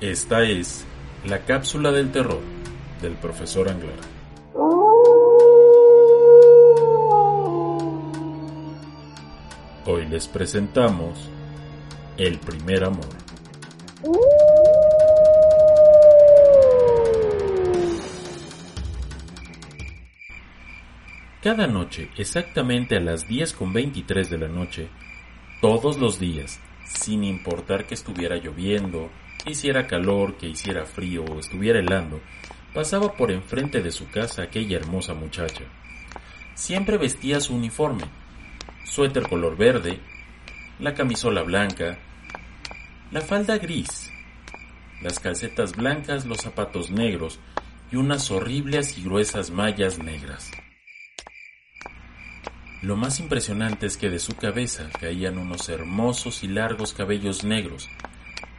Esta es la cápsula del terror del profesor Anglar. Hoy les presentamos El primer amor. Cada noche, exactamente a las 10 con 23 de la noche, todos los días, sin importar que estuviera lloviendo, hiciera calor, que hiciera frío o estuviera helando, pasaba por enfrente de su casa aquella hermosa muchacha. Siempre vestía su uniforme, suéter color verde, la camisola blanca, la falda gris, las calcetas blancas, los zapatos negros y unas horribles y gruesas mallas negras. Lo más impresionante es que de su cabeza caían unos hermosos y largos cabellos negros,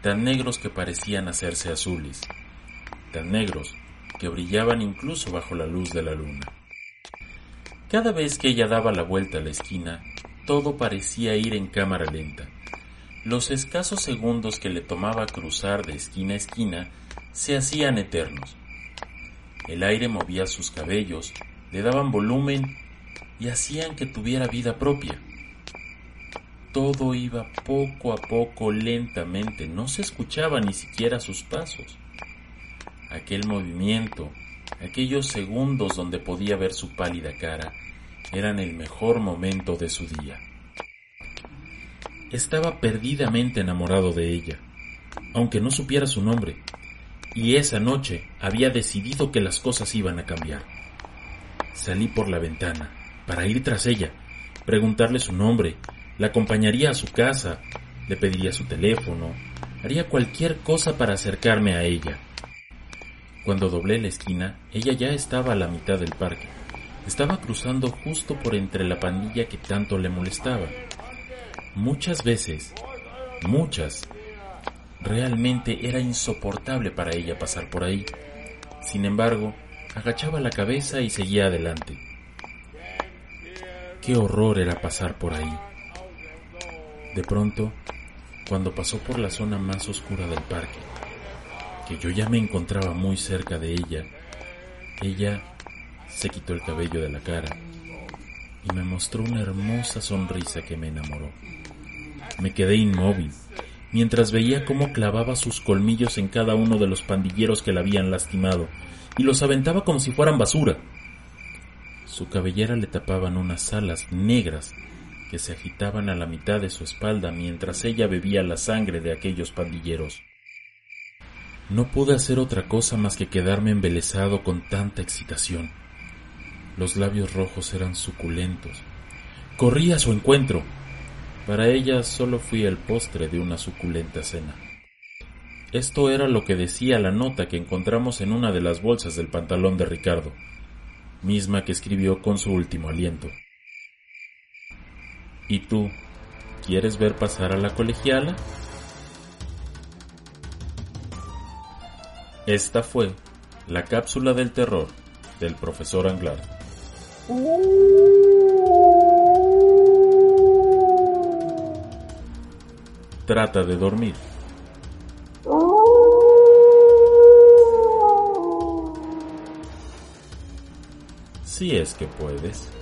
tan negros que parecían hacerse azules, tan negros que brillaban incluso bajo la luz de la luna. Cada vez que ella daba la vuelta a la esquina, todo parecía ir en cámara lenta. Los escasos segundos que le tomaba cruzar de esquina a esquina se hacían eternos. El aire movía sus cabellos, le daban volumen y hacían que tuviera vida propia. Todo iba poco a poco lentamente, no se escuchaba ni siquiera sus pasos. Aquel movimiento, aquellos segundos donde podía ver su pálida cara, eran el mejor momento de su día. Estaba perdidamente enamorado de ella, aunque no supiera su nombre, y esa noche había decidido que las cosas iban a cambiar. Salí por la ventana, para ir tras ella, preguntarle su nombre, la acompañaría a su casa, le pediría su teléfono, haría cualquier cosa para acercarme a ella. Cuando doblé la esquina, ella ya estaba a la mitad del parque. Estaba cruzando justo por entre la pandilla que tanto le molestaba. Muchas veces, muchas, realmente era insoportable para ella pasar por ahí. Sin embargo, agachaba la cabeza y seguía adelante. Qué horror era pasar por ahí. De pronto, cuando pasó por la zona más oscura del parque, que yo ya me encontraba muy cerca de ella, ella se quitó el cabello de la cara y me mostró una hermosa sonrisa que me enamoró. Me quedé inmóvil mientras veía cómo clavaba sus colmillos en cada uno de los pandilleros que la habían lastimado y los aventaba como si fueran basura. Su cabellera le tapaban unas alas negras que se agitaban a la mitad de su espalda mientras ella bebía la sangre de aquellos pandilleros. No pude hacer otra cosa más que quedarme embelesado con tanta excitación. Los labios rojos eran suculentos. Corrí a su encuentro. Para ella solo fui el postre de una suculenta cena. Esto era lo que decía la nota que encontramos en una de las bolsas del pantalón de Ricardo misma que escribió con su último aliento. ¿Y tú, quieres ver pasar a la colegiala? Esta fue la cápsula del terror del profesor Anglar. Trata de dormir. Si es que puedes.